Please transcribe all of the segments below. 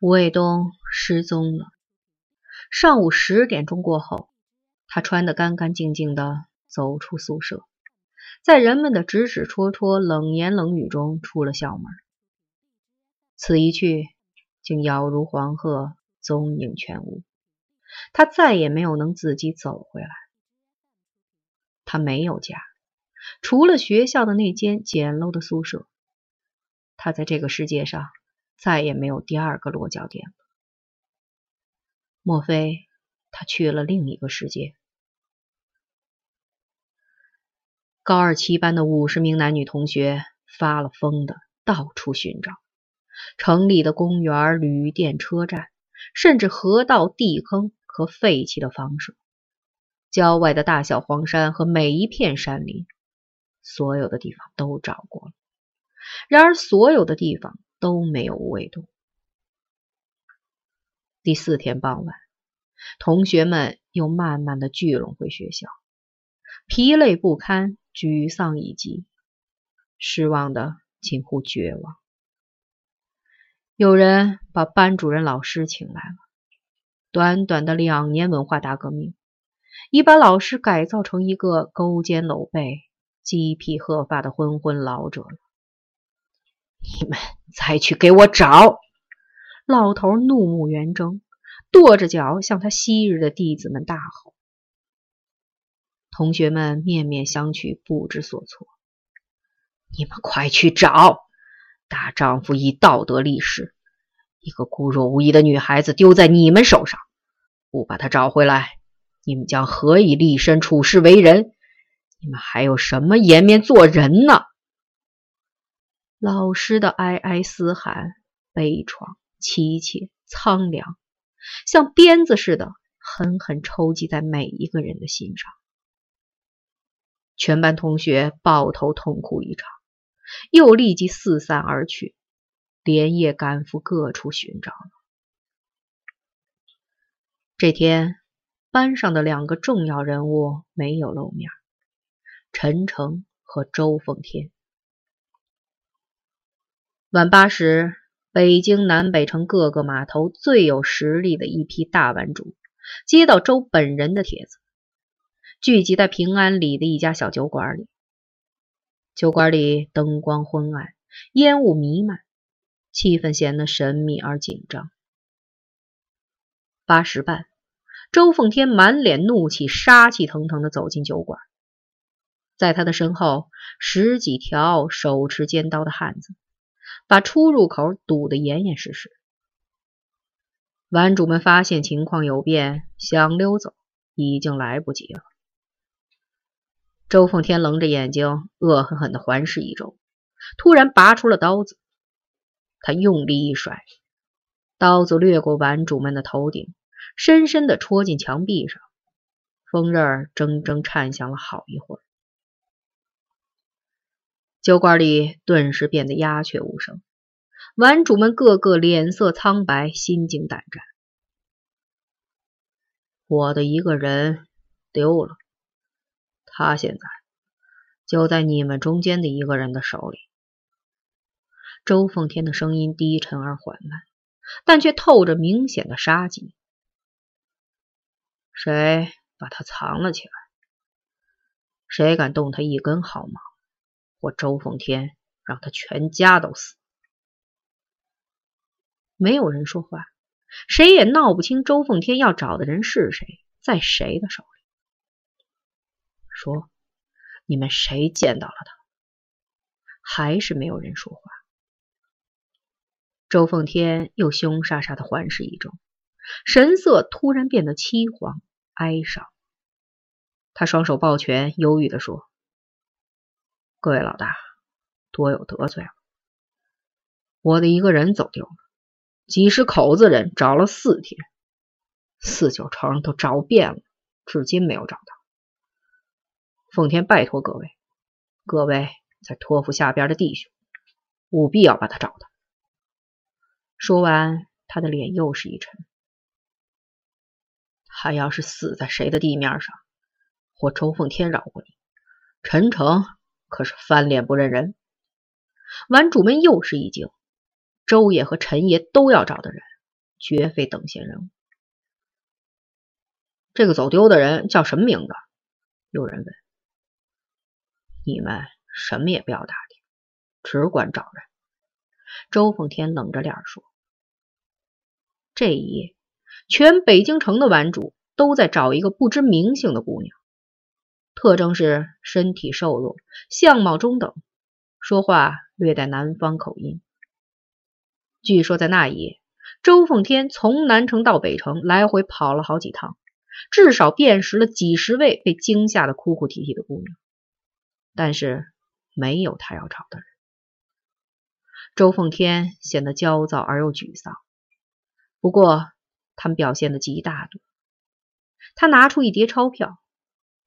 吴卫东失踪了。上午十点钟过后，他穿得干干净净的走出宿舍，在人们的指指戳戳、冷言冷语中出了校门。此一去，竟杳如黄鹤，踪影全无。他再也没有能自己走回来。他没有家，除了学校的那间简陋的宿舍。他在这个世界上再也没有第二个落脚点了。莫非他去了另一个世界？高二七班的五十名男女同学发了疯的到处寻找，城里的公园、旅店、车站，甚至河道、地坑和废弃的房舍，郊外的大小荒山和每一片山林，所有的地方都找过了。然而，所有的地方都没有无尾洞。第四天傍晚，同学们又慢慢的聚拢回学校，疲累不堪，沮丧已极，失望的近乎绝望。有人把班主任老师请来了。短短的两年文化大革命，已把老师改造成一个勾肩搂背、鸡皮鹤发的昏昏老者了。你们再去给我找！老头怒目圆睁，跺着脚向他昔日的弟子们大吼。同学们面面相觑，不知所措。你们快去找！大丈夫以道德立誓，一个孤弱无依的女孩子丢在你们手上，不把她找回来，你们将何以立身处世为人？你们还有什么颜面做人呢？老师的哀哀嘶喊，悲怆、凄切、苍凉，像鞭子似的狠狠抽击在每一个人的心上。全班同学抱头痛哭一场，又立即四散而去，连夜赶赴各处寻找。这天，班上的两个重要人物没有露面：陈诚和周奉天。晚八时，北京南北城各个码头最有实力的一批大碗主接到周本人的帖子，聚集在平安里的一家小酒馆里。酒馆里灯光昏暗，烟雾弥漫，气氛显得神秘而紧张。八时半，周奉天满脸怒气，杀气腾腾地走进酒馆，在他的身后，十几条手持尖刀的汉子。把出入口堵得严严实实。玩主们发现情况有变，想溜走已经来不及了。周凤天冷着眼睛，恶狠狠地环视一周，突然拔出了刀子。他用力一甩，刀子掠过玩主们的头顶，深深地戳进墙壁上，锋刃铮铮颤响了好一会儿。酒馆里顿时变得鸦雀无声，玩主们个个脸色苍白，心惊胆战。我的一个人丢了，他现在就在你们中间的一个人的手里。周凤天的声音低沉而缓慢，但却透着明显的杀机。谁把他藏了起来？谁敢动他一根毫毛？我周奉天让他全家都死。没有人说话，谁也闹不清周奉天要找的人是谁，在谁的手里。说，你们谁见到了他？还是没有人说话。周奉天又凶煞煞的环视一周，神色突然变得凄惶哀伤。他双手抱拳，忧郁的说。各位老大，多有得罪了。我的一个人走丢了，几十口子人找了四天，四九城都找遍了，至今没有找到。奉天拜托各位，各位再托付下边的弟兄，务必要把他找到。说完，他的脸又是一沉。他要是死在谁的地面上，或周奉天饶过你，陈诚。可是翻脸不认人，玩主们又是一惊。周爷和陈爷都要找的人，绝非等闲人物。这个走丢的人叫什么名字？有人问。你们什么也不要打听，只管找人。周凤天冷着脸说：“这一夜，全北京城的玩主都在找一个不知名姓的姑娘，特征是身体瘦弱，相貌中等，说话略带南方口音。据说在那一夜，周凤天从南城到北城来回跑了好几趟，至少辨识了几十位被惊吓的哭哭啼啼的姑娘。”但是没有他要找的人。周凤天显得焦躁而又沮丧。不过他们表现的极大度。他拿出一叠钞票，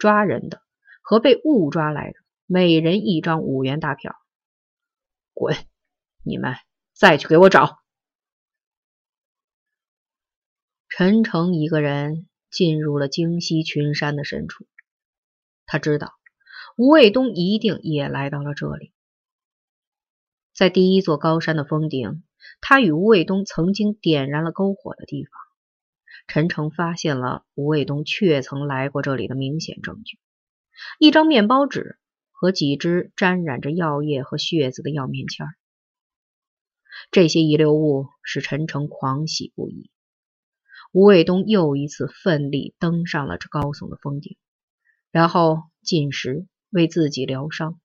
抓人的和被误抓来的，每人一张五元大票。滚！你们再去给我找。陈诚一个人进入了京西群山的深处。他知道。吴卫东一定也来到了这里，在第一座高山的峰顶，他与吴卫东曾经点燃了篝火的地方，陈诚发现了吴卫东确曾来过这里的明显证据：一张面包纸和几只沾染着药液和血渍的药面签这些遗留物使陈诚狂喜不已。吴卫东又一次奋力登上了这高耸的峰顶，然后进食。为自己疗伤，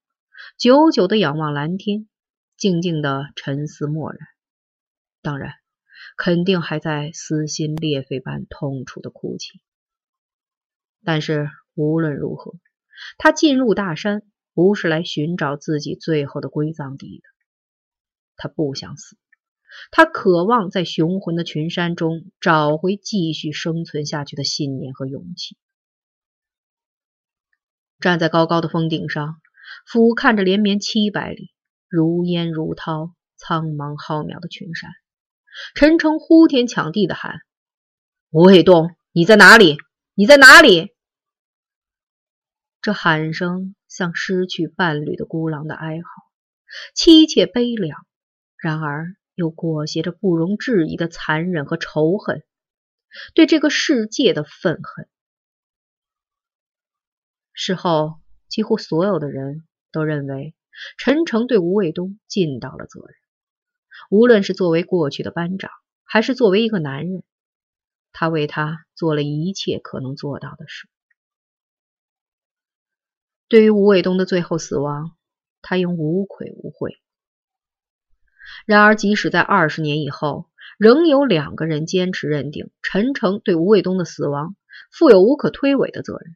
久久的仰望蓝天，静静的沉思默然。当然，肯定还在撕心裂肺般痛楚的哭泣。但是无论如何，他进入大山不是来寻找自己最后的归葬地的。他不想死，他渴望在雄浑的群山中找回继续生存下去的信念和勇气。站在高高的峰顶上，俯瞰着连绵七百里如烟如涛、苍茫浩渺的群山，陈诚呼天抢地的喊：“吴卫东，你在哪里？你在哪里？”这喊声像失去伴侣的孤狼的哀嚎，凄切悲凉，然而又裹挟着不容置疑的残忍和仇恨，对这个世界的愤恨。事后，几乎所有的人都认为陈诚对吴卫东尽到了责任。无论是作为过去的班长，还是作为一个男人，他为他做了一切可能做到的事。对于吴卫东的最后死亡，他应无愧无悔。然而，即使在二十年以后，仍有两个人坚持认定陈诚对吴卫东的死亡负有无可推诿的责任。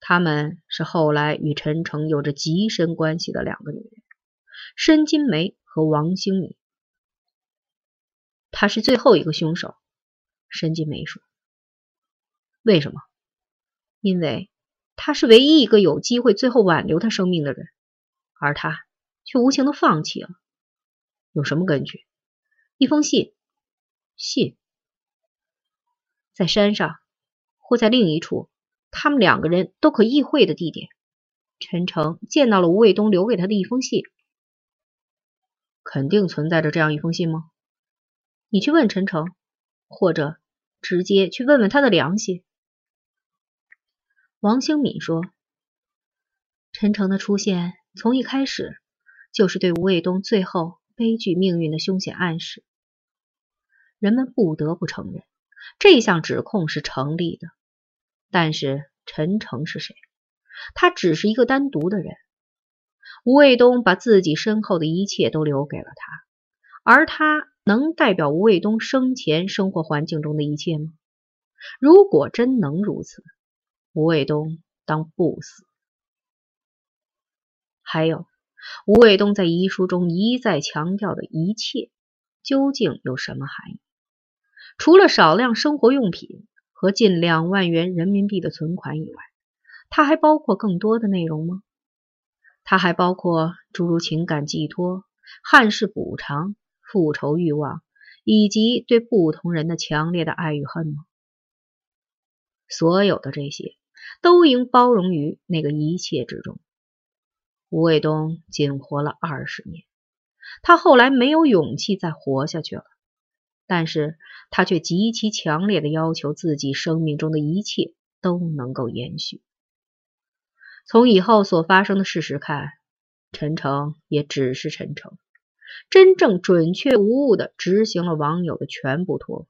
他们是后来与陈诚有着极深关系的两个女人，申金梅和王兴敏。他是最后一个凶手，申金梅说。为什么？因为他是唯一一个有机会最后挽留他生命的人，而他却无情的放弃了。有什么根据？一封信，信在山上，或在另一处。他们两个人都可意会的地点，陈诚见到了吴卫东留给他的一封信，肯定存在着这样一封信吗？你去问陈诚，或者直接去问问他的良心。王兴敏说：“陈诚的出现从一开始就是对吴卫东最后悲剧命运的凶险暗示。人们不得不承认，这项指控是成立的。”但是陈诚是谁？他只是一个单独的人。吴卫东把自己身后的一切都留给了他，而他能代表吴卫东生前生活环境中的一切吗？如果真能如此，吴卫东当不死。还有，吴卫东在遗书中一再强调的一切，究竟有什么含义？除了少量生活用品。和近两万元人民币的存款以外，它还包括更多的内容吗？它还包括诸如情感寄托、憾事补偿、复仇欲望，以及对不同人的强烈的爱与恨吗？所有的这些都应包容于那个一切之中。吴卫东仅活了二十年，他后来没有勇气再活下去了。但是他却极其强烈的要求自己生命中的一切都能够延续。从以后所发生的事实看，陈诚也只是陈诚，真正准确无误的执行了网友的全部托付。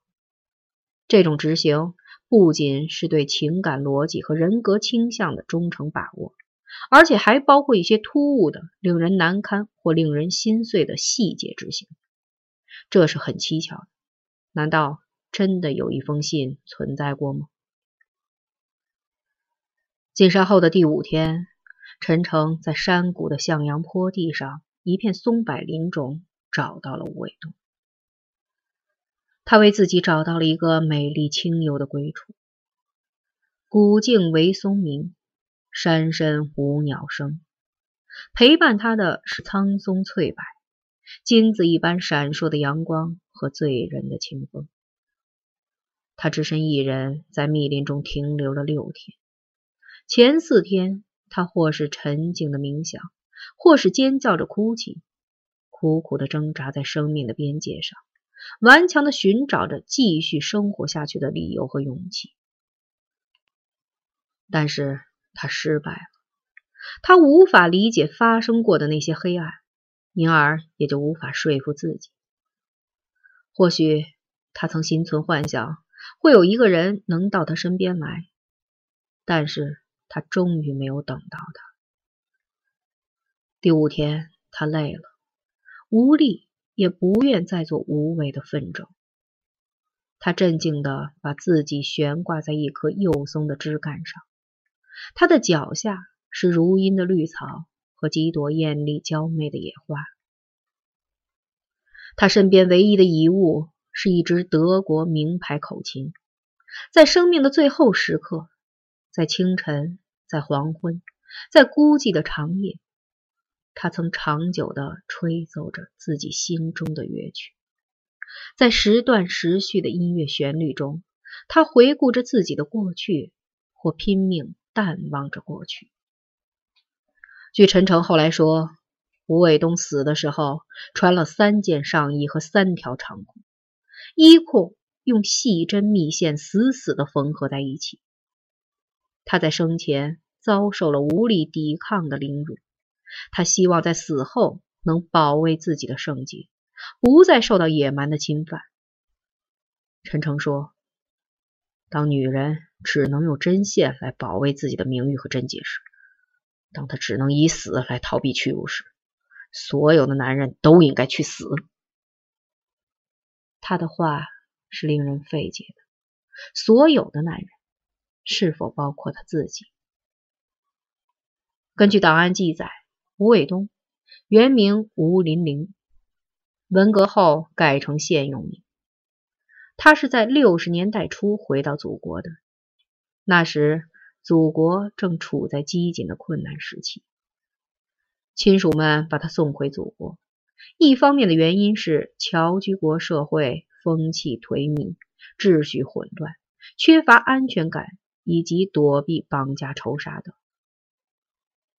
这种执行不仅是对情感逻辑和人格倾向的忠诚把握，而且还包括一些突兀的、令人难堪或令人心碎的细节执行。这是很蹊跷的。难道真的有一封信存在过吗？进山后的第五天，陈诚在山谷的向阳坡地上一片松柏林中找到了吴伟东。他为自己找到了一个美丽清幽的归处。古径为松鸣，山深无鸟声。陪伴他的是苍松翠柏，金子一般闪烁的阳光。和醉人的清风，他只身一人在密林中停留了六天。前四天，他或是沉静的冥想，或是尖叫着哭泣，苦苦的挣扎在生命的边界上，顽强的寻找着继续生活下去的理由和勇气。但是他失败了，他无法理解发生过的那些黑暗，因而也就无法说服自己。或许他曾心存幻想，会有一个人能到他身边来，但是他终于没有等到他。第五天，他累了，无力，也不愿再做无谓的奋斗。他镇静地把自己悬挂在一棵幼松的枝干上，他的脚下是如茵的绿草和几朵艳丽娇媚的野花。他身边唯一的遗物是一支德国名牌口琴，在生命的最后时刻，在清晨，在黄昏，在孤寂的长夜，他曾长久地吹奏着自己心中的乐曲。在时断时续的音乐旋律中，他回顾着自己的过去，或拼命淡忘着过去。据陈诚后来说。吴伟东死的时候穿了三件上衣和三条长裤，衣裤用细针密线死死地缝合在一起。他在生前遭受了无力抵抗的凌辱，他希望在死后能保卫自己的圣洁，不再受到野蛮的侵犯。陈诚说：“当女人只能用针线来保卫自己的名誉和贞洁时，当她只能以死来逃避屈辱时。”所有的男人都应该去死。他的话是令人费解的。所有的男人，是否包括他自己？根据档案记载，吴伟东原名吴林玲，文革后改成现用名。他是在六十年代初回到祖国的，那时祖国正处在机警的困难时期。亲属们把他送回祖国，一方面的原因是侨居国社会风气颓靡，秩序混乱，缺乏安全感，以及躲避绑架仇杀等。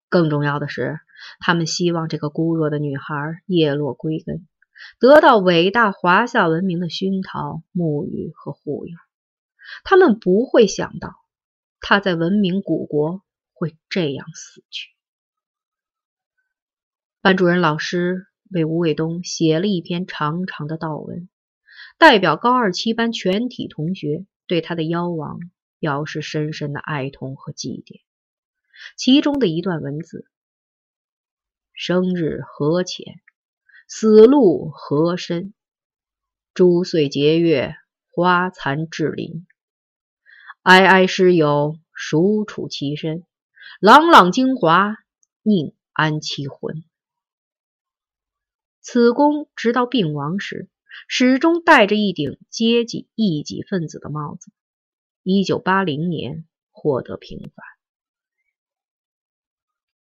更重要的是，他们希望这个孤弱的女孩叶落归根，得到伟大华夏文明的熏陶、沐浴和护佑。他们不会想到，她在文明古国会这样死去。班主任老师为吴伟东写了一篇长长的悼文，代表高二七班全体同学对他的夭亡表示深深的哀痛和祭奠。其中的一段文字：“生日何浅，死路何深。珠岁节月，花残至林。哀哀师友，孰处其身？朗朗精华，宁安其魂？”此公直到病亡时，始终戴着一顶阶级异己分子的帽子。一九八零年获得平反。